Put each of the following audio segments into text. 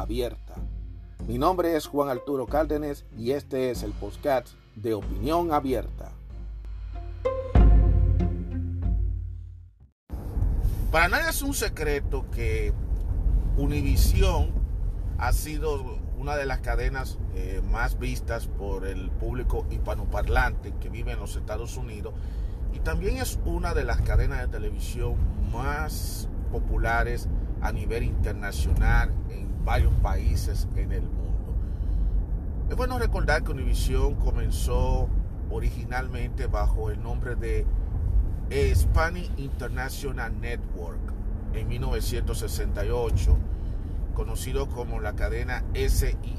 abierta. Mi nombre es Juan Arturo Cárdenas y este es el podcast de Opinión Abierta. Para nadie es un secreto que Univision ha sido una de las cadenas eh, más vistas por el público hispanoparlante que vive en los Estados Unidos y también es una de las cadenas de televisión más populares a nivel internacional en varios países en el mundo. Es bueno recordar que Univision comenzó originalmente bajo el nombre de Spanish International Network en 1968, conocido como la cadena SIN. Y,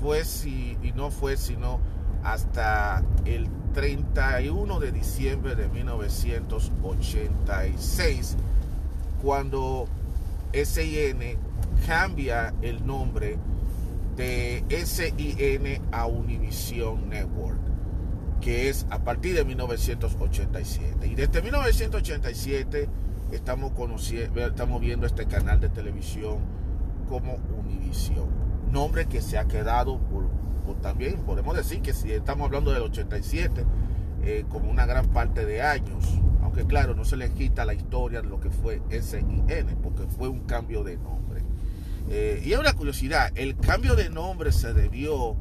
fue, y no fue sino hasta el 31 de diciembre de 1986, cuando SIN cambia el nombre de SIN a Univision Network que es a partir de 1987. Y desde 1987 estamos, conociendo, estamos viendo este canal de televisión como Univision. Nombre que se ha quedado por, también, podemos decir que si estamos hablando del 87, eh, como una gran parte de años. Aunque claro, no se le quita la historia de lo que fue SIN, porque fue un cambio de nombre. Eh, y hay una curiosidad, el cambio de nombre se debió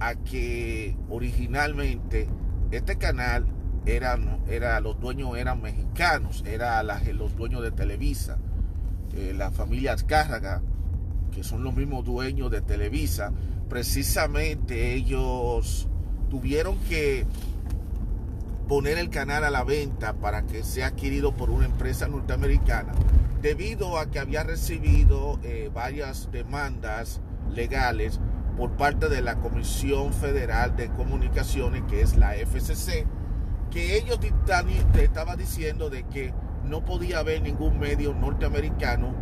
a que originalmente este canal era, era los dueños eran mexicanos, era los dueños de Televisa, eh, la familia Azcárraga, que son los mismos dueños de Televisa, precisamente ellos tuvieron que poner el canal a la venta para que sea adquirido por una empresa norteamericana, debido a que había recibido eh, varias demandas legales por parte de la Comisión Federal de Comunicaciones, que es la FCC, que ellos te estaban diciendo de que no podía haber ningún medio norteamericano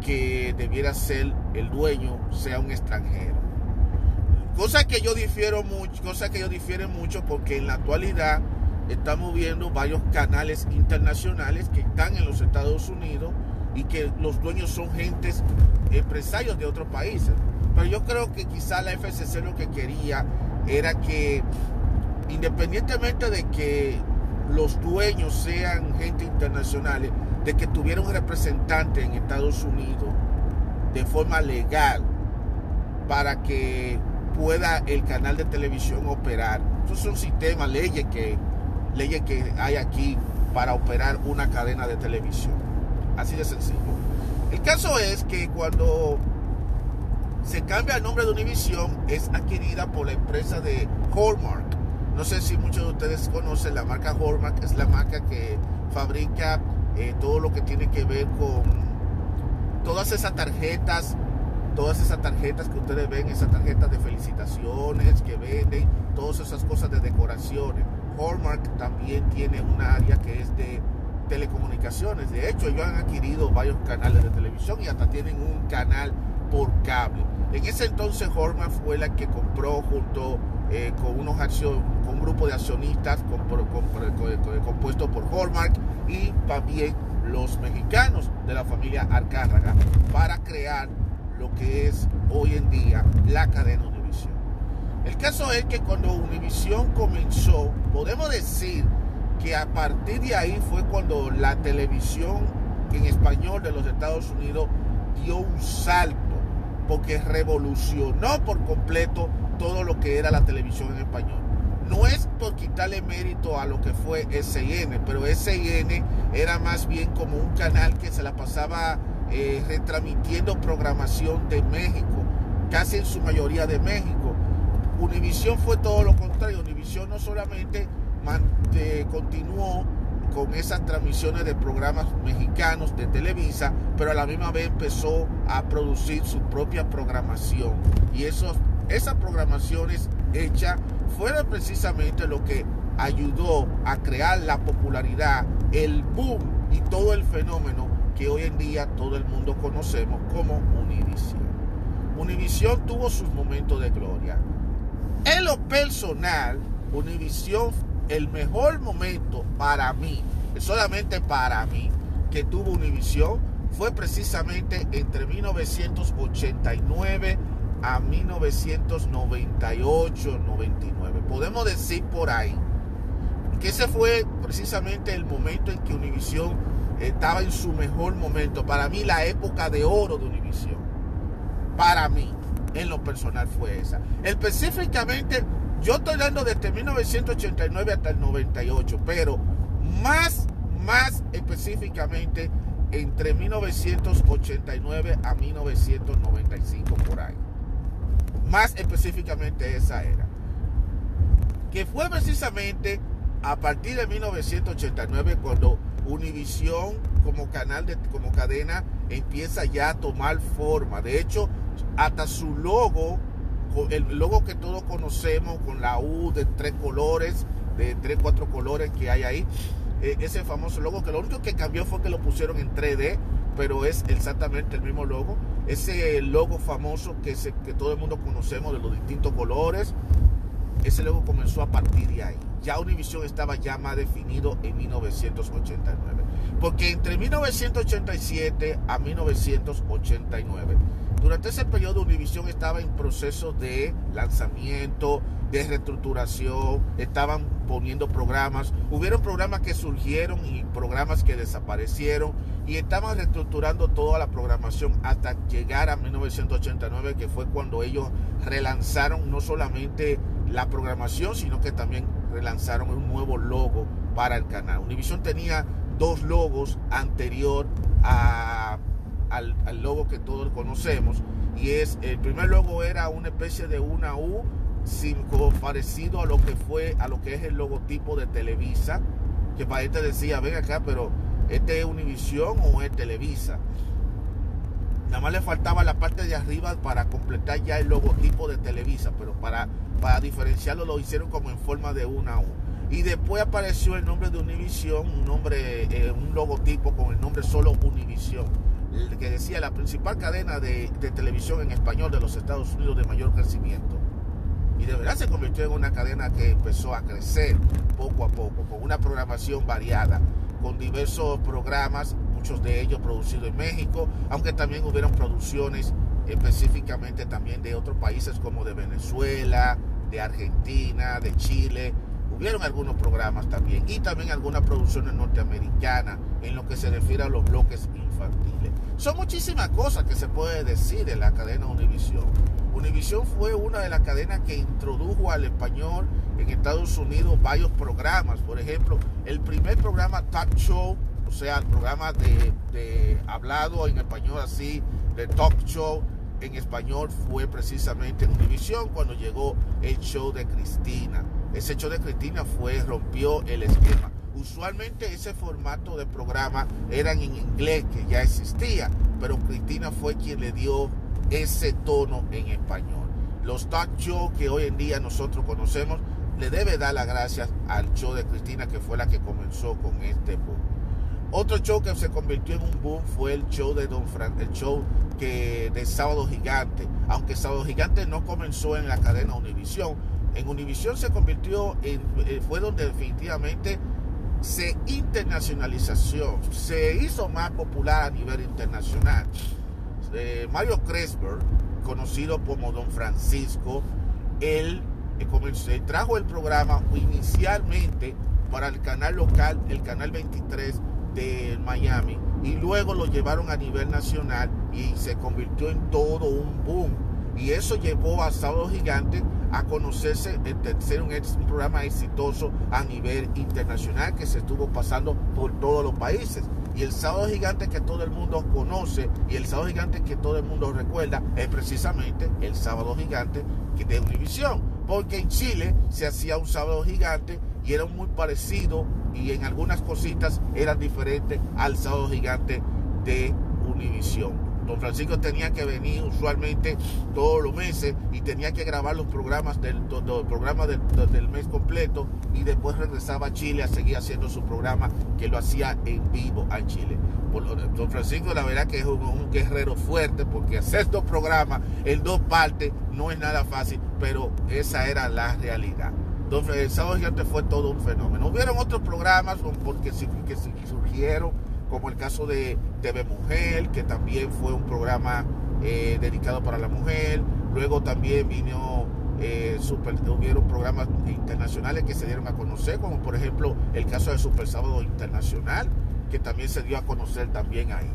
que debiera ser el dueño, sea un extranjero. Cosa que yo difiero mucho, cosa que yo difiero mucho porque en la actualidad estamos viendo varios canales internacionales que están en los Estados Unidos y que los dueños son gentes empresarios de otros países. Pero yo creo que quizá la FCC lo que quería era que, independientemente de que los dueños sean gente internacional, de que tuviera un representante en Estados Unidos de forma legal para que pueda el canal de televisión operar. Esos son sistemas, leyes que, leyes que hay aquí para operar una cadena de televisión. Así de sencillo. El caso es que cuando se cambia el nombre de Univision, es adquirida por la empresa de Hallmark. No sé si muchos de ustedes conocen la marca Hallmark, es la marca que fabrica eh, todo lo que tiene que ver con todas esas tarjetas, todas esas tarjetas que ustedes ven, esas tarjetas de felicitaciones que venden, todas esas cosas de decoraciones. Hallmark también tiene un área que es de telecomunicaciones. De hecho, ellos han adquirido varios canales de televisión y hasta tienen un canal por cable. En ese entonces Horman fue la que compró junto eh, con unos con un grupo de accionistas compuesto por Hallmark y también los mexicanos de la familia Arcárraga para crear lo que es hoy en día la cadena Univision. El caso es que cuando Univision comenzó, podemos decir que a partir de ahí fue cuando la televisión en español de los Estados Unidos dio un salto porque revolucionó por completo todo lo que era la televisión en español. No es por quitarle mérito a lo que fue SIN, pero SIN era más bien como un canal que se la pasaba eh, retransmitiendo programación de México, casi en su mayoría de México. Univisión fue todo lo contrario. Univisión no solamente continuó con esas transmisiones de programas mexicanos de Televisa, pero a la misma vez empezó a producir su propia programación. Y esos, esas programaciones hechas fueron precisamente lo que ayudó a crear la popularidad, el boom y todo el fenómeno que hoy en día todo el mundo conocemos como Univision. Univision tuvo sus momentos de gloria. En lo personal, Univision, el mejor momento para mí, solamente para mí, que tuvo Univision, fue precisamente entre 1989 a 1998, 99. Podemos decir por ahí que ese fue precisamente el momento en que Univision estaba en su mejor momento. Para mí la época de oro de Univision. Para mí, en lo personal fue esa. Específicamente, yo estoy hablando desde 1989 hasta el 98, pero más, más específicamente entre 1989 a 1995 por ahí. Más específicamente esa era. Que fue precisamente a partir de 1989 cuando Univision como canal de como cadena empieza ya a tomar forma. De hecho, hasta su logo, el logo que todos conocemos con la U de tres colores, de tres, cuatro colores que hay ahí, eh, ese famoso logo que lo único que cambió fue que lo pusieron en 3D, pero es exactamente el mismo logo. Ese logo famoso que, que todo el mundo conocemos de los distintos colores, ese logo comenzó a partir de ahí. Ya Univision estaba ya más definido en 1989. Porque entre 1987 a 1989, durante ese periodo Univision estaba en proceso de lanzamiento, de reestructuración, estaban poniendo programas, hubieron programas que surgieron y programas que desaparecieron y estaban reestructurando toda la programación hasta llegar a 1989 que fue cuando ellos relanzaron no solamente la programación sino que también relanzaron un nuevo logo para el canal. Univision tenía dos logos anterior a, al, al logo que todos conocemos y es el primer logo era una especie de una U parecido a lo que fue, a lo que es el logotipo de Televisa, que para te decía, ven acá, pero este es Univisión o es Televisa. Nada más le faltaba la parte de arriba para completar ya el logotipo de Televisa, pero para, para diferenciarlo lo hicieron como en forma de una U. Y después apareció el nombre de Univisión, un nombre, eh, un logotipo con el nombre solo Univisión, que decía la principal cadena de, de televisión en español de los Estados Unidos de mayor crecimiento y de verdad se convirtió en una cadena que empezó a crecer poco a poco, con una programación variada, con diversos programas, muchos de ellos producidos en México, aunque también hubieron producciones específicamente también de otros países como de Venezuela, de Argentina, de Chile. Hubieron algunos programas también y también algunas producciones norteamericanas en lo que se refiere a los bloques infantiles. Son muchísimas cosas que se puede decir de la cadena Univision Univision fue una de las cadenas que introdujo al español en Estados Unidos varios programas. Por ejemplo, el primer programa Talk Show, o sea, el programa de, hablado en español así, de Talk Show en español fue precisamente en Univision cuando llegó el show de Cristina. Ese show de Cristina fue, rompió el esquema. Usualmente ese formato de programa era en inglés que ya existía, pero Cristina fue quien le dio ese tono en español. Los talk show que hoy en día nosotros conocemos le debe dar las gracias al show de Cristina que fue la que comenzó con este boom. Otro show que se convirtió en un boom fue el show de Don Frank, el show que de Sábado Gigante, aunque Sábado Gigante no comenzó en la cadena Univisión, en Univisión se convirtió en eh, fue donde definitivamente se internacionalizó, se hizo más popular a nivel internacional. Mario Cresper, conocido como Don Francisco, él, eh, trajo el programa inicialmente para el canal local, el canal 23 de Miami, y luego lo llevaron a nivel nacional y se convirtió en todo un boom. Y eso llevó a Sábado Gigante a conocerse, de ser un, un programa exitoso a nivel internacional que se estuvo pasando por todos los países. Y el sábado gigante que todo el mundo conoce y el sábado gigante que todo el mundo recuerda es precisamente el sábado gigante de Univisión. Porque en Chile se hacía un sábado gigante y era muy parecido y en algunas cositas eran diferentes al sábado gigante de Univisión. Don Francisco tenía que venir usualmente todos los meses y tenía que grabar los programas del, programa del, del, mes completo y después regresaba a Chile a seguir haciendo su programa que lo hacía en vivo a Chile. Don Francisco la verdad que es un, guerrero fuerte porque hacer dos programas en dos partes no es nada fácil, pero esa era la realidad. Don, sábado gigante fue todo un fenómeno. Hubieron otros programas porque, que surgieron como el caso de TV Mujer, que también fue un programa eh, dedicado para la mujer. Luego también vino, eh, super, hubieron programas internacionales que se dieron a conocer, como por ejemplo el caso de Super Sábado Internacional, que también se dio a conocer también ahí.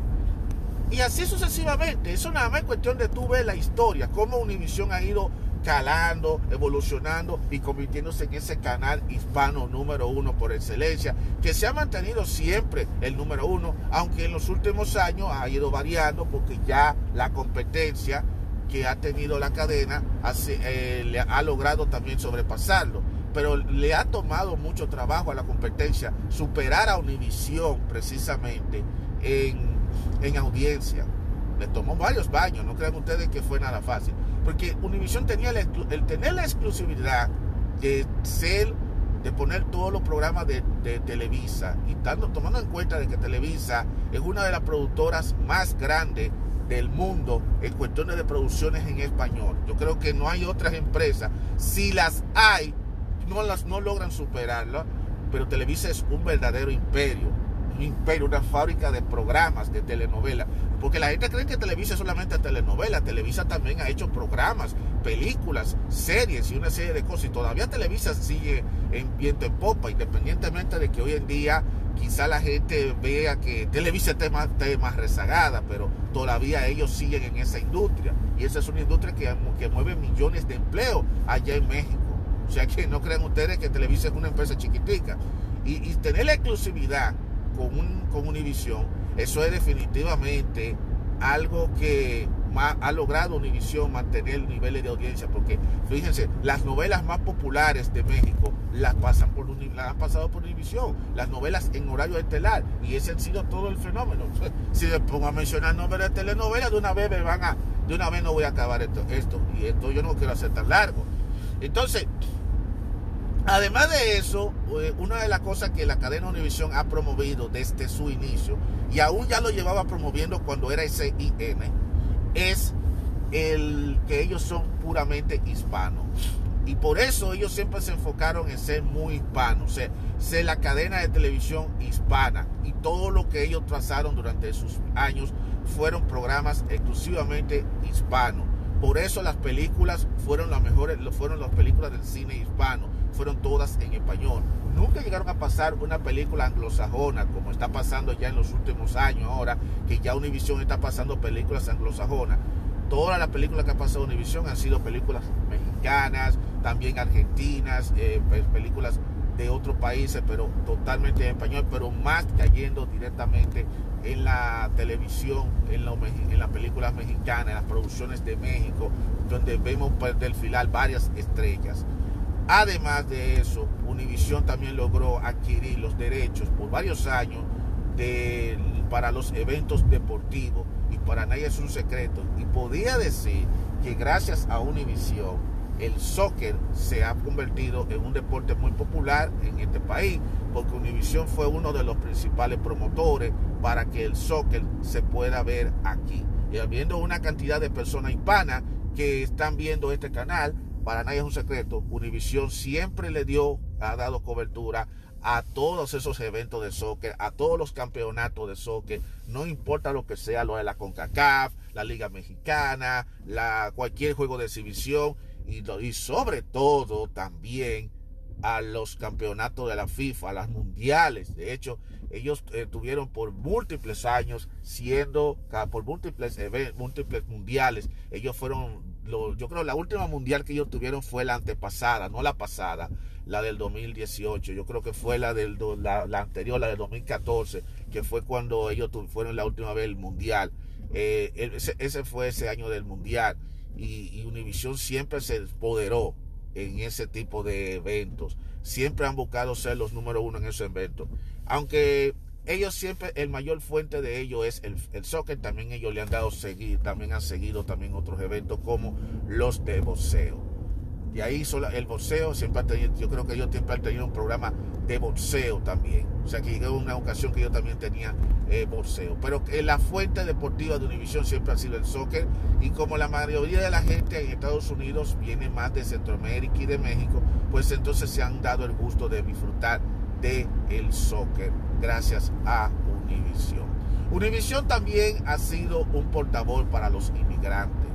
Y así sucesivamente, eso nada más es cuestión de tú ver la historia, cómo Univision ha ido calando, evolucionando y convirtiéndose en ese canal hispano número uno por excelencia, que se ha mantenido siempre el número uno, aunque en los últimos años ha ido variando porque ya la competencia que ha tenido la cadena eh, le ha logrado también sobrepasarlo. Pero le ha tomado mucho trabajo a la competencia superar a Univision precisamente en, en audiencia. Le tomó varios baños, no crean ustedes que fue nada fácil. Porque Univision tenía el, tener la exclusividad de ser, de poner todos los programas de, Televisa y tomando en cuenta de que Televisa es una de las productoras más grandes del mundo en cuestiones de producciones en español. Yo creo que no hay otras empresas, si las hay, no las no logran superarla, pero Televisa es un verdadero imperio, imperio, una fábrica de programas, de telenovelas. Porque la gente cree que Televisa es solamente telenovela. Televisa también ha hecho programas, películas, series y una serie de cosas. Y todavía Televisa sigue en viento en popa, independientemente de que hoy en día quizá la gente vea que Televisa esté más, rezagada, pero todavía ellos siguen en esa industria. Y esa es una industria que, que mueve millones de empleos allá en México. O sea que no crean ustedes que Televisa es una empresa chiquitica. Y, y tener la exclusividad con, un, con Univision eso es definitivamente algo que ha logrado Univision mantener niveles de audiencia, porque fíjense, las novelas más populares de México las pasan por las han pasado por Univision, las novelas en horario estelar, y ese ha sido todo el fenómeno. Si me pongo a mencionar nombres de telenovelas, de una vez me van a, de una vez no voy a acabar esto, esto, y esto yo no quiero hacer tan largo. Entonces, Además de eso, eh, una de las cosas que la cadena Univision ha promovido desde su inicio, y aún ya lo llevaba promoviendo cuando era SIN, es el que ellos son puramente hispanos. Y por eso ellos siempre se enfocaron en ser muy hispanos, ser, ser la cadena de televisión hispana. Y todo lo que ellos trazaron durante sus años fueron programas exclusivamente hispanos. Por eso las películas fueron las mejores, fueron las películas del cine hispano fueron todas en español. Nunca llegaron a pasar una película anglosajona, como está pasando ya en los últimos años ahora, que ya Univision está pasando películas anglosajonas. Todas las películas que ha pasado Univision han sido películas mexicanas, también argentinas, eh, películas de otros países, pero totalmente en español, pero más cayendo directamente en la televisión, en, en las películas mexicanas, en las producciones de México, donde vemos pues, desfilar varias estrellas. Además de eso, Univision también logró adquirir los derechos por varios años para los eventos deportivos y para nadie es un secreto. Y podía decir que gracias a Univision el soccer se ha convertido en un deporte muy popular en este país, porque Univision fue uno de los principales promotores para que el soccer se pueda ver aquí. Y habiendo una cantidad de personas hispanas que están viendo este canal, para nadie es un secreto, Univision siempre le dio, ha dado cobertura a todos esos eventos de soccer, a todos los campeonatos de soccer, no importa lo que sea, lo de la CONCACAF, la Liga Mexicana, la, cualquier juego de exhibición y, sobre todo también a los campeonatos de la FIFA, a las mundiales. De hecho, ellos eh, tuvieron por múltiples años siendo, por múltiples, múltiples mundiales, ellos fueron yo creo la última mundial que ellos tuvieron fue la antepasada, no la pasada, la del 2018. Yo creo que fue la del la, anterior, la del 2014, que fue cuando ellos fueron la última vez el mundial. Eh, ese, fue ese año del mundial y, y Univision siempre se empoderó en ese tipo de eventos. Siempre han buscado ser los número uno en esos eventos. Aunque ellos siempre, el mayor fuente de ellos es el, el, soccer, también ellos le han dado seguir, también han seguido también otros eventos como los de boxeo. Y ahí el boxeo siempre ha tenido, yo creo que ellos siempre han tenido un programa de boxeo también. O sea que llegó una ocasión que yo también tenía eh, boxeo. Pero que la fuente deportiva de Univision siempre ha sido el soccer. Y como la mayoría de la gente en Estados Unidos viene más de Centroamérica y de México, pues entonces se han dado el gusto de disfrutar del el soccer gracias a Univision. Univision también ha sido un portavoz para los inmigrantes.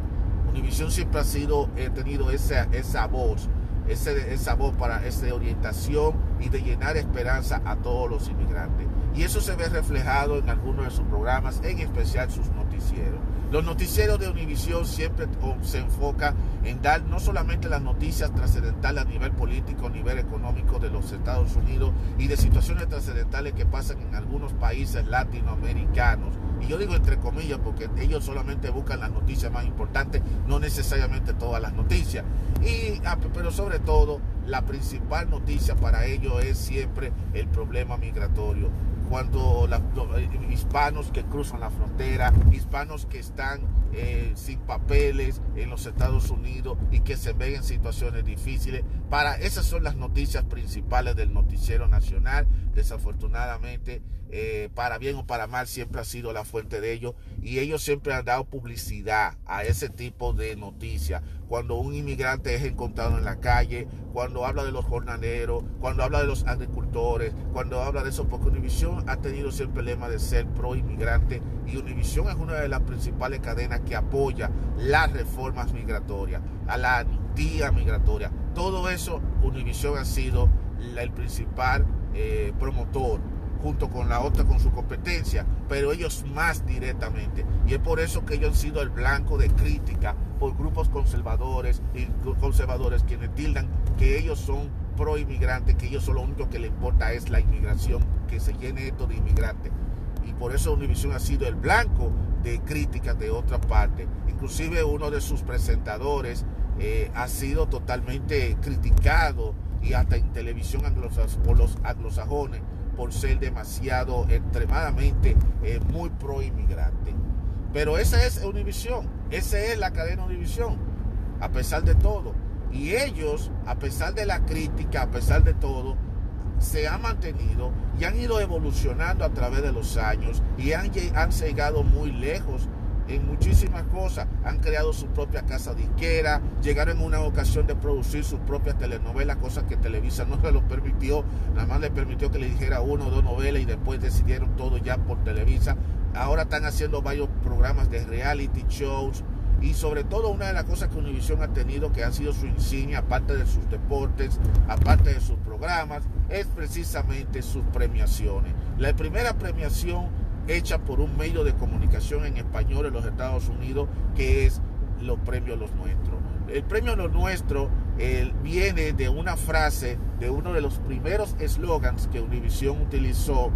Univisión siempre ha sido, he tenido esa, esa voz, ese, esa voz para esa orientación y de llenar esperanza a todos los inmigrantes. Y eso se ve reflejado en algunos de sus programas, en especial sus noticieros. Los noticieros de Univisión siempre se enfocan en dar no solamente las noticias trascendentales a nivel político, a nivel económico de los Estados Unidos y de situaciones trascendentales que pasan en algunos países latinoamericanos. Y yo digo entre comillas porque ellos solamente buscan las noticias más importantes, no necesariamente todas las noticias. Y, ah, pero sobre todo, la principal noticia para ellos es siempre el problema migratorio cuando los eh, hispanos que cruzan la frontera, hispanos que están eh, sin papeles en los Estados Unidos y que se ven en situaciones difíciles. Para esas son las noticias principales del noticiero nacional. Desafortunadamente, eh, para bien o para mal, siempre ha sido la fuente de ellos y ellos siempre han dado publicidad a ese tipo de noticias. Cuando un inmigrante es encontrado en la calle, cuando habla de los jornaleros, cuando habla de los agricultores, cuando habla de eso, porque Univision ha tenido siempre el lema de ser pro inmigrante y Univision es una de las principales cadenas que apoya las reformas migratorias, a la tía migratoria. Todo eso, Univision ha sido el principal eh, promotor junto con la otra con su competencia, pero ellos más directamente. Y es por eso que ellos han sido el blanco de crítica por grupos conservadores y conservadores quienes tildan que ellos son pro inmigrantes, que ellos son lo único que les importa es la inmigración, que se llene esto de inmigrantes. Y por eso Univision ha sido el blanco de críticas de otra parte. Inclusive uno de sus presentadores eh, ha sido totalmente criticado y hasta en televisión por los anglosajones por ser demasiado, extremadamente eh, muy pro inmigrante. Pero esa es Univisión, esa es la cadena Univisión, a pesar de todo. Y ellos, a pesar de la crítica, a pesar de todo, se han mantenido y han ido evolucionando a través de los años y han, llegado muy lejos en muchísimas cosas. Han creado su propia casa disquera, llegaron en una ocasión de producir sus propias telenovelas, cosas que Televisa no se permitió, nada más le permitió que le dijera uno o dos novelas y después decidieron todo ya por Televisa. Ahora están haciendo varios programas de reality shows. Y sobre todo una de las cosas que Univision ha tenido, que ha sido su insignia, aparte de sus deportes, aparte de sus programas, es precisamente sus premiaciones. La primera premiación hecha por un medio de comunicación en español en los Estados Unidos, que es los premios Los Nuestros. El premio Los Nuestros viene de una frase de uno de los primeros eslogans que Univision utilizó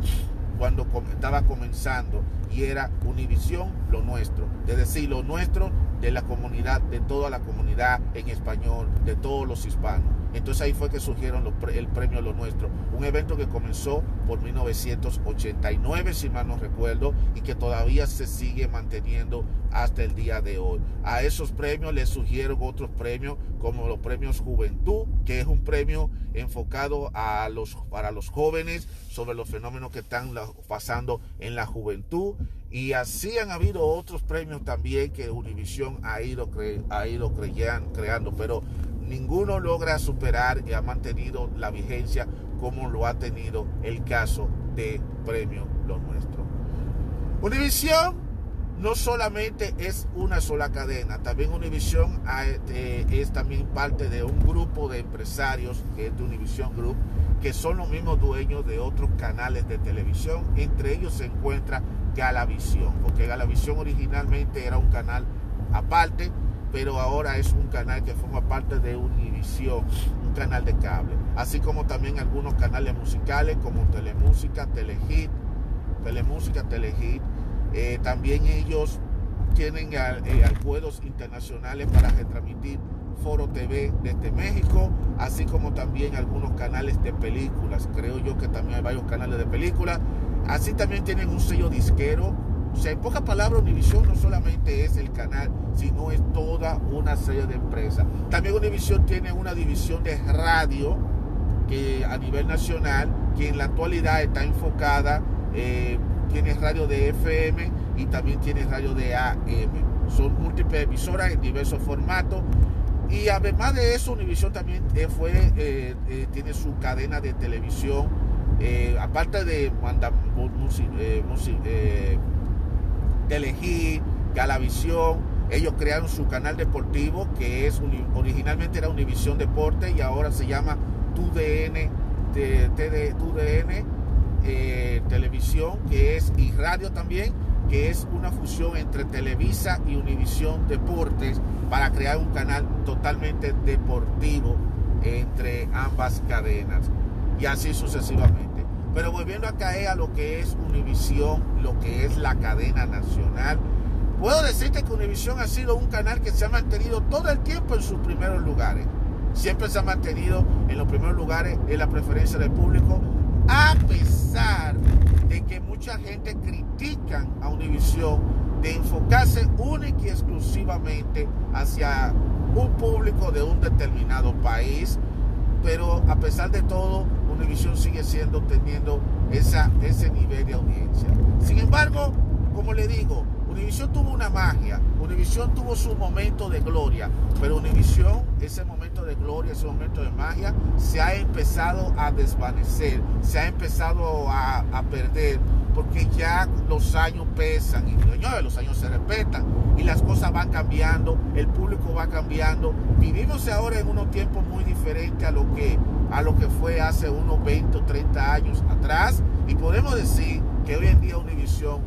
cuando estaba comenzando y era Univisión lo nuestro, es decir, lo nuestro de la comunidad, de toda la comunidad en español, de todos los hispanos. Entonces ahí fue que surgieron el premio Lo Nuestro, un evento que comenzó por 1989, si mal no recuerdo, y que todavía se sigue manteniendo hasta el día de hoy. A esos premios le surgieron otros premios como los premios Juventud, que es un premio enfocado a los, para los jóvenes sobre los fenómenos que están pasando en la juventud. Y así han habido otros premios también que Univision ha ido, ha ido creando, pero ninguno logra superar y ha mantenido la vigencia como lo ha tenido el caso de Premio Lo Nuestro. Univision no solamente es una sola cadena, también Univision eh, es también parte de un grupo de empresarios que es de Univision Group, que son los mismos dueños de otros canales de televisión. Entre ellos se encuentra Galavisión, porque Galavisión originalmente era un canal aparte pero ahora es un canal que forma parte de Univision, un canal de cable, así como también algunos canales musicales como Telemúsica, Telehit, Telemúsica, Telehit. Eh, también ellos tienen eh, acuerdos internacionales para retransmitir Foro TV desde México, así como también algunos canales de películas. Creo yo que también hay varios canales de películas. Así también tienen un sello disquero. O sea, en pocas palabras, Univision no solamente es el canal, sino es toda una serie de empresas. También Univision tiene una división de radio que a nivel nacional, que en la actualidad está enfocada, eh, tiene radio de FM y también tiene radio de AM. Son múltiples emisoras en diversos formatos. Y además de eso, Univision también eh, fue, eh, tiene su cadena de televisión, aparte de Manda, Telehit, Galavisión, ellos crearon su canal deportivo que es originalmente era Univisión Deporte y ahora se llama TUDN, TUDN Televisión, que es y radio también que es una fusión entre Televisa y Univisión Deportes para crear un canal totalmente deportivo entre ambas cadenas y así sucesivamente. Pero volviendo a caer a lo que es Univisión, lo que es la cadena nacional, puedo decirte que Univisión ha sido un canal que se ha mantenido todo el tiempo en sus primeros lugares. Siempre se ha mantenido en los primeros lugares en la preferencia del público, a pesar de que mucha gente critica a Univision de enfocarse única y exclusivamente hacia un público de un determinado país, pero a pesar de todo, Univision sigue siendo teniendo esa, ese nivel de audiencia. Sin embargo, como le digo, Univision tuvo una magia, Univision tuvo su momento de gloria, pero Univision, ese momento de gloria, ese momento de magia, se ha empezado a desvanecer, se ha empezado a, perder, porque ya los años pesan y los años se respetan y las cosas van cambiando, el público va cambiando. Vivimos ahora en unos tiempos muy diferentes a lo que, a lo que fue hace unos 20 o 30 años atrás y podemos decir que hoy en día Univision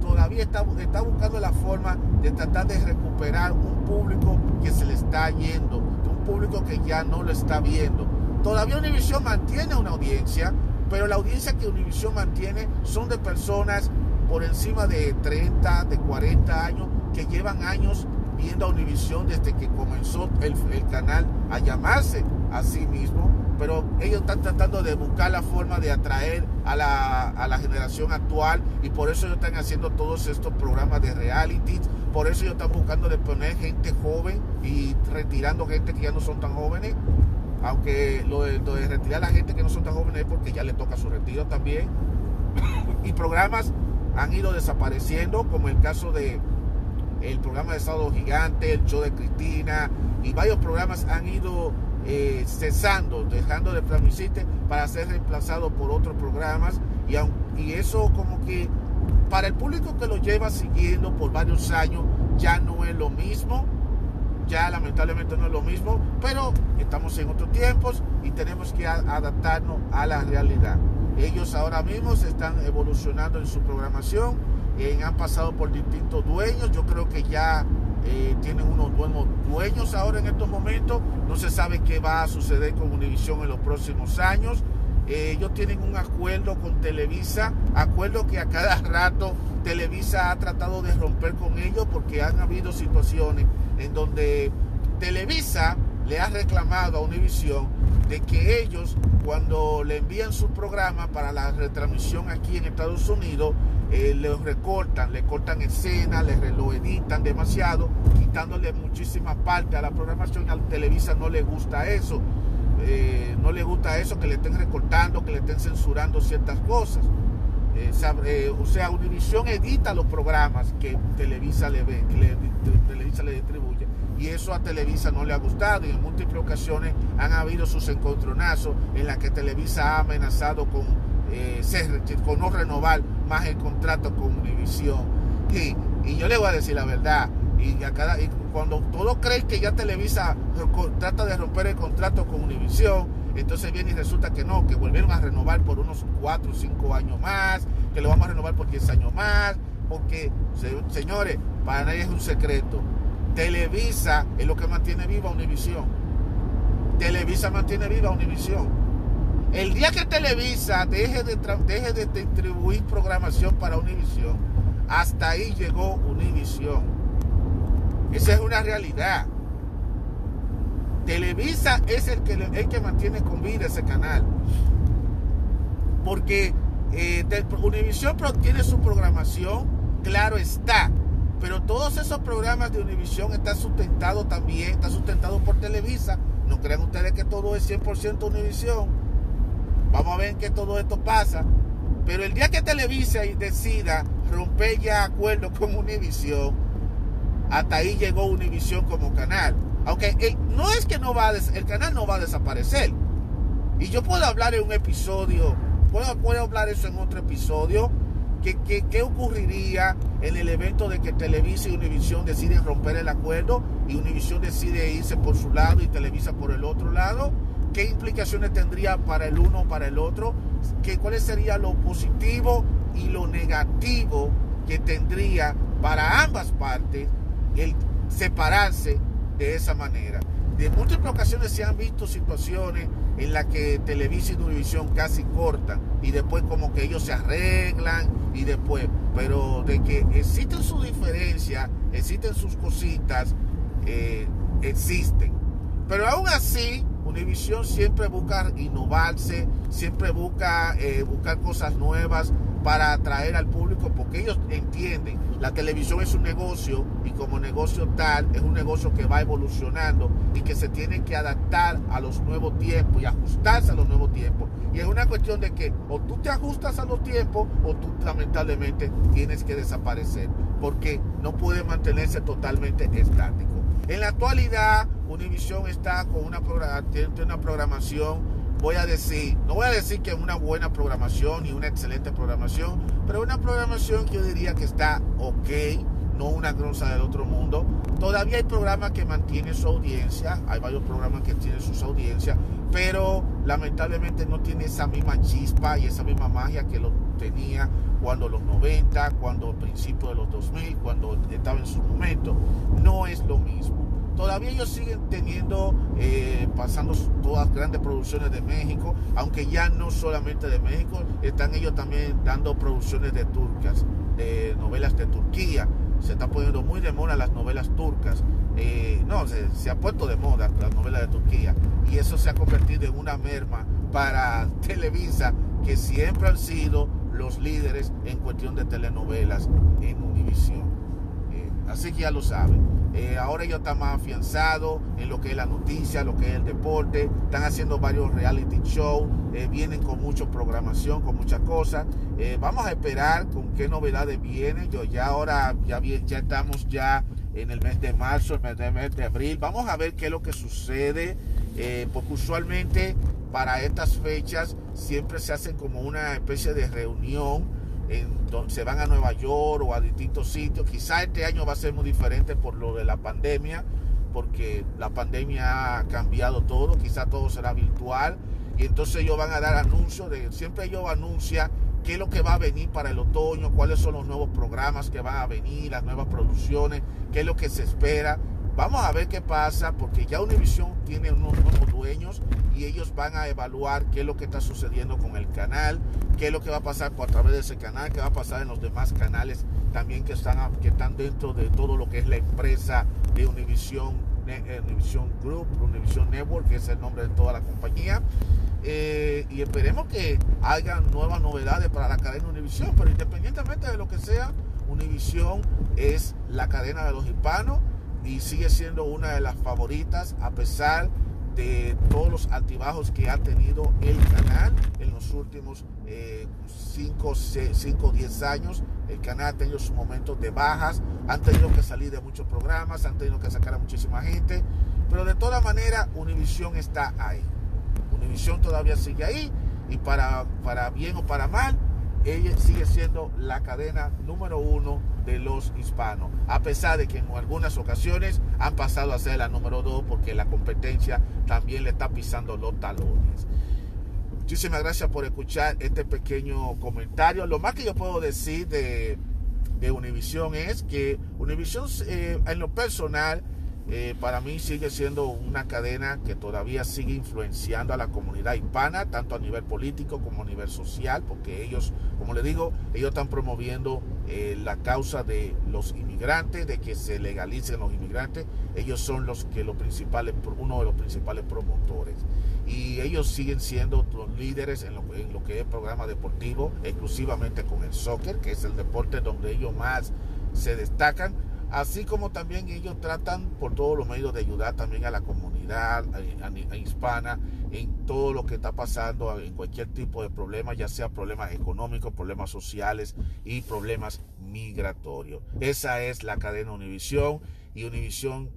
todavía está, está buscando la forma de tratar de recuperar un público que se le está yendo, un público que ya no lo está viendo. Todavía Univision mantiene una audiencia, pero la audiencia que Univision mantiene son de personas por encima de 30, de 40 años, que llevan años viendo a Univision desde que comenzó el, el canal a llamarse a sí mismo pero ellos están tratando de buscar la forma de atraer a la, generación actual y por eso ellos están haciendo todos estos programas de reality, por eso ellos están buscando de poner gente joven y retirando gente que ya no son tan jóvenes, aunque lo de, retirar a la gente que no son tan jóvenes es porque ya le toca su retiro también, y programas han ido desapareciendo, como el caso de el programa de Estado Gigante, el show de Cristina, y varios programas han ido eh, cesando, dejando de transmitirse para ser reemplazado por otros programas. Y, y eso como que para el público que lo lleva siguiendo por varios años ya no es lo mismo, ya lamentablemente no es lo mismo, pero estamos en otros tiempos y tenemos que adaptarnos a la realidad. Ellos ahora mismo se están evolucionando en su programación, eh, han pasado por distintos dueños, yo creo que ya eh, tienen unos buenos dueños ahora en estos momentos. No se sabe qué va a suceder con Univision en los próximos años. Eh, ellos tienen un acuerdo con Televisa, acuerdo que a cada rato Televisa ha tratado de romper con ellos porque han habido situaciones en donde Televisa le ha reclamado a Univision de que ellos cuando le envían su programa para la retransmisión aquí en Estados Unidos, eh, le recortan, le cortan escenas, le lo editan demasiado, quitándole muchísima parte a la programación. A Televisa no le gusta eso. Eh, no le gusta eso, que le estén recortando, que le estén censurando ciertas cosas. Eh, o sea, Univision edita los programas que Televisa le ve, que Televisa le distribuye. Y eso a Televisa no le ha gustado y en múltiples ocasiones han habido sus encontronazos en las que Televisa ha amenazado con, con no renovar más el contrato con Univision. Y, y yo le voy a decir la verdad, y, a cada, y cuando todos creen que ya Televisa trata de romper el contrato con Univision, entonces viene y resulta que no, que volvieron a renovar por unos 4 o 5 años más, que lo vamos a renovar por 10 años más, porque, señores, para nadie es un secreto. Televisa es lo que mantiene viva Univision. Televisa mantiene viva Univision. El día que Televisa deje de, deje de distribuir programación para Univision, hasta ahí llegó Univision. Esa es una realidad. Televisa es el que, el que mantiene con vida ese canal. Porque eh, Univision tiene su programación, claro está. Pero todos esos programas de Univision están sustentados también, están sustentados por Televisa. No crean ustedes que todo es 100% Univision. Vamos a ver que todo esto pasa. Pero el día que Televisa decida romper ya acuerdo con Univision, hasta ahí llegó Univision como canal. Aunque no es que no va el canal no va a desaparecer. Y yo puedo hablar en un episodio, puedo, puedo hablar eso en otro episodio, que, ocurriría en el evento de que Televisa y Univision deciden romper el acuerdo y Univision decide irse por su lado y Televisa por el otro lado. ¿Qué implicaciones tendría para el uno o para el otro? ¿Qué, ¿Cuál sería lo positivo y lo negativo que tendría para ambas partes el separarse de esa manera. De múltiples ocasiones se han visto situaciones en las que Televisa y Univisión casi cortan y después como que ellos se arreglan y después, pero de que existen sus diferencias, existen sus cositas, eh, existen. Pero aún así, Univisión siempre busca innovarse, siempre busca eh, buscar cosas nuevas para atraer al público porque ellos entienden la televisión es un negocio y como negocio tal es un negocio que va evolucionando y que se tiene que adaptar a los nuevos tiempos y ajustarse a los nuevos tiempos. Y es una cuestión de que o tú te ajustas a los tiempos o tú lamentablemente tienes que desaparecer porque no puede mantenerse totalmente estático. En la actualidad, Univision está con una, una programación voy a decir, no voy a decir que es una buena programación y una excelente programación, pero una programación que yo diría que está ok, no una cosa del otro mundo. Todavía hay programas que mantienen su audiencia, hay varios programas que tienen sus audiencias, pero lamentablemente no tiene esa misma chispa y esa misma magia que lo tenía cuando los 90, cuando principios de los 2000, cuando estaba en su momento. No es lo mismo. Todavía ellos siguen teniendo, eh, pasando todas grandes producciones de México, aunque ya no solamente de México, están ellos también dando producciones de turcas, de novelas de Turquía. Se está poniendo muy de moda las novelas turcas. Eh, no, se, ha puesto de moda las novelas de Turquía. Y eso se ha convertido en una merma para Televisa, que siempre han sido los líderes en cuestión de telenovelas en Univision. Eh, así que ya lo saben. Eh, ahora ellos están más afianzados en lo que es la noticia, lo que es el deporte. Están haciendo varios reality shows. Vienen con mucha programación, con muchas cosas. Vamos a esperar con qué novedades vienen. Yo ya ahora, ya, ya estamos ya en el mes de marzo, el mes de, abril. Vamos a ver qué es lo que sucede. porque usualmente para estas fechas siempre se hace como una especie de reunión se van a Nueva York o a distintos sitios. Quizá este año va a ser muy diferente por lo de la pandemia, porque la pandemia ha cambiado todo, quizá todo será virtual. Y entonces ellos van a dar anuncios, de, siempre ellos anuncian qué es lo que va a venir para el otoño, cuáles son los nuevos programas que van a venir, las nuevas producciones, qué es lo que se espera. Vamos a ver qué pasa, porque ya Univision tiene unos nuevos dueños y ellos van a evaluar qué es lo que está sucediendo con el canal, qué es lo que va a pasar a través de ese canal, qué va a pasar en los demás canales también que están, que están dentro de todo lo que es la empresa de Univision, Univision Group, Univision Network, que es el nombre de toda la compañía. Eh, y esperemos que haya nuevas novedades para la cadena Univision, pero independientemente de lo que sea, Univision es la cadena de los hispanos y sigue siendo una de las favoritas a pesar de todos los altibajos que ha tenido el canal en los últimos 5 o 10 años. El canal ha tenido sus momentos de bajas, han tenido que salir de muchos programas, han tenido que sacar a muchísima gente, pero de todas maneras Univision está ahí. Univision todavía sigue ahí y para, para bien o para mal, ella sigue siendo la cadena número uno de los hispanos, a pesar de que en algunas ocasiones han pasado a ser la número dos porque la competencia también le está pisando los talones. Muchísimas gracias por escuchar este pequeño comentario. Lo más que yo puedo decir de, Univision es que Univision eh, en lo personal eh, para mí sigue siendo una cadena que todavía sigue influenciando a la comunidad hispana, tanto a nivel político como a nivel social, porque ellos, como le digo, ellos están promoviendo eh, la causa de los inmigrantes, de que se legalicen los inmigrantes. Ellos son los que los principales, uno de los principales promotores. Y ellos siguen siendo los líderes en lo, en lo que es programa deportivo, exclusivamente con el soccer, que es el deporte donde ellos más se destacan así como también ellos tratan por todos los medios de ayudar también a la comunidad hispana en todo lo que está pasando, en cualquier tipo de problema, ya sea problemas económicos, problemas sociales y problemas migratorios. Esa es la cadena Univisión y Univisión,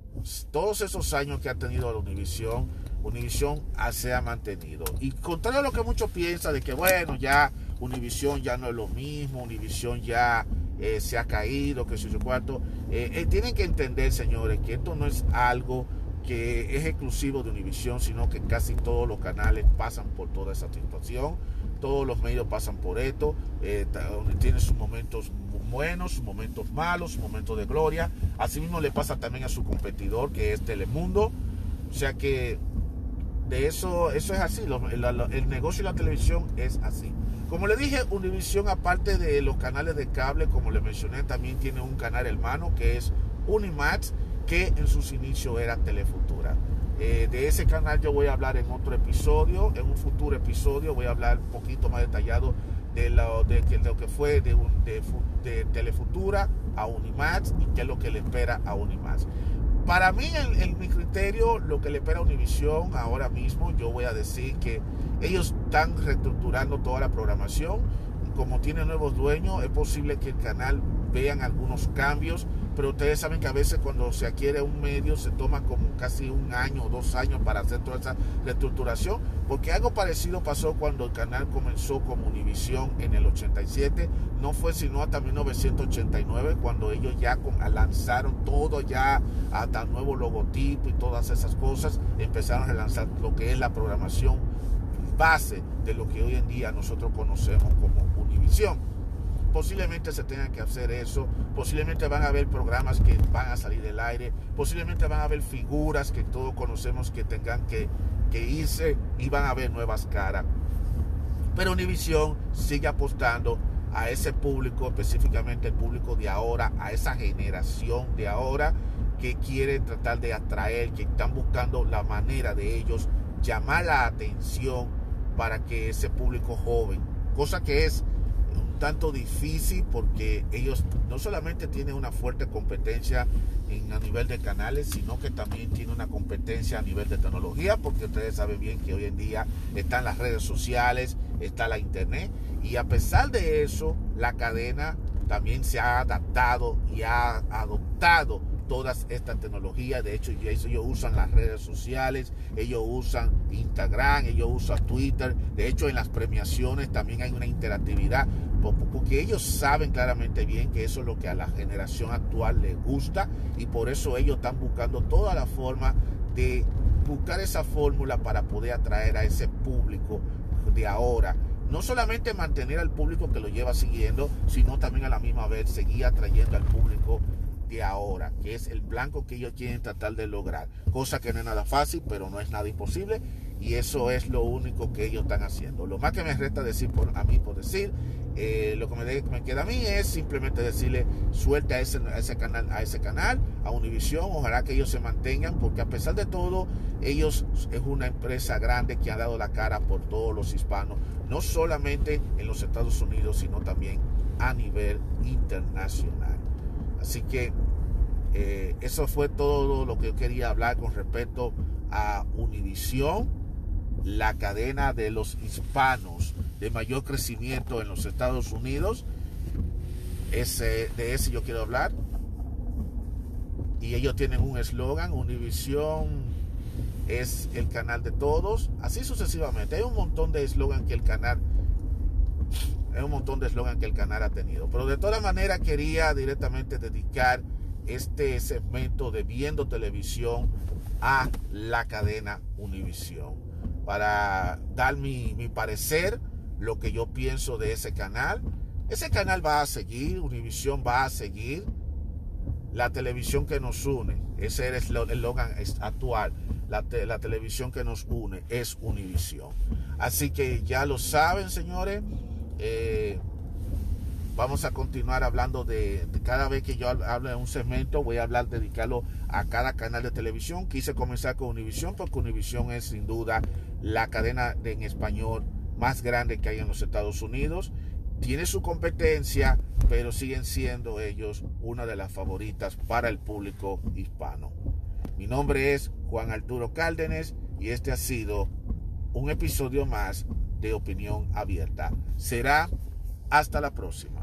todos esos años que ha tenido la Univisión, Univisión se ha mantenido. Y contrario a lo que muchos piensan de que, bueno, ya Univisión ya no es lo mismo, Univisión ya eh, se ha caído, que se yo cuarto. Eh, eh, tienen que entender, señores, que esto no es algo que es exclusivo de Univisión, sino que casi todos los canales pasan por toda esa situación, todos los medios pasan por esto, donde tienen sus momentos buenos, sus momentos malos, sus momentos de gloria. Asimismo le pasa también a su competidor, que es Telemundo. O sea que de eso, eso es así, el negocio y la televisión es así. Como le dije, Univision, aparte de los canales de cable, como le mencioné, también tiene un canal hermano que es Unimax, que en sus inicios era Telefutura. Eh, de ese canal yo voy a hablar en otro episodio, en un futuro episodio voy a hablar un poquito más detallado de lo, de, lo que fue de, de, Telefutura a Unimax y qué es lo que le espera a Unimax. Para mí, en, mi criterio, lo que le espera a Univision ahora mismo, yo voy a decir que ellos están reestructurando toda la programación. Como tiene nuevos dueños, es posible que el canal vean algunos cambios, pero ustedes saben que a veces cuando se adquiere un medio se toma como casi un año o dos años para hacer toda esa reestructuración, porque algo parecido pasó cuando el canal comenzó como Univisión en el 87, no fue sino hasta 1989 cuando ellos ya lanzaron todo ya hasta nuevo logotipo y todas esas cosas, empezaron a lanzar lo que es la programación base de lo que hoy en día nosotros conocemos como Univisión. Posiblemente se tenga que hacer eso, posiblemente van a haber programas que van a salir del aire, posiblemente van a haber figuras que todos conocemos que tengan que, que irse y van a haber nuevas caras. Pero Univisión sigue apostando a ese público, específicamente el público de ahora, a esa generación de ahora que quiere tratar de atraer, que están buscando la manera de ellos llamar la atención para que ese público joven, cosa que es tanto difícil porque ellos no solamente tienen una fuerte competencia en, a nivel de canales, sino que también tienen una competencia a nivel de tecnología, porque ustedes saben bien que hoy en día están las redes sociales, está la internet, y a pesar de eso, la cadena también se ha adaptado y ha adoptado todas estas tecnologías. De hecho, ellos usan las redes sociales, ellos usan Instagram, ellos usan Twitter. De hecho, en las premiaciones también hay una interactividad, porque ellos saben claramente bien que eso es lo que a la generación actual les gusta y por eso ellos están buscando toda la forma de buscar esa fórmula para poder atraer a ese público de ahora no solamente mantener al público que lo lleva siguiendo, sino también a la misma vez seguir atrayendo al público ahora, que es el blanco que ellos quieren tratar de lograr. Cosa que no es nada fácil, pero no es nada imposible. Y eso es lo único que ellos están haciendo. Lo más que me resta decir por, a mí por decir, eh, lo que me, queda a mí es simplemente decirle suelte a ese, canal, a ese canal, a Univision, ojalá que ellos se mantengan, porque a pesar de todo, ellos es una empresa grande que ha dado la cara por todos los hispanos, no solamente en los Estados Unidos, sino también a nivel internacional. Así que eh, eso fue todo lo que yo quería hablar con respecto a Univisión, la cadena de los hispanos de mayor crecimiento en los Estados Unidos. Ese, de ese yo quiero hablar. Y ellos tienen un eslogan, Univisión es el canal de todos, así sucesivamente. Hay un montón de eslogan que el canal es un montón de eslogan que el canal ha tenido. Pero de todas maneras quería directamente dedicar este segmento de viendo televisión a la cadena Univisión. Para dar mi, mi parecer, lo que yo pienso de ese canal. Ese canal va a seguir, Univisión va a seguir. La televisión que nos une Ese es el eslogan actual. La, la, televisión que nos une es Univisión. Así que ya lo saben, señores. Eh, vamos a continuar hablando de, cada vez que yo hable de un segmento, voy a hablar, dedicarlo a cada canal de televisión. Quise comenzar con Univisión porque Univisión es sin duda la cadena de, en español más grande que hay en los Estados Unidos. Tiene su competencia, pero siguen siendo ellos una de las favoritas para el público hispano. Mi nombre es Juan Arturo Cárdenas y este ha sido un episodio más de Opinión Abierta. Será hasta la próxima.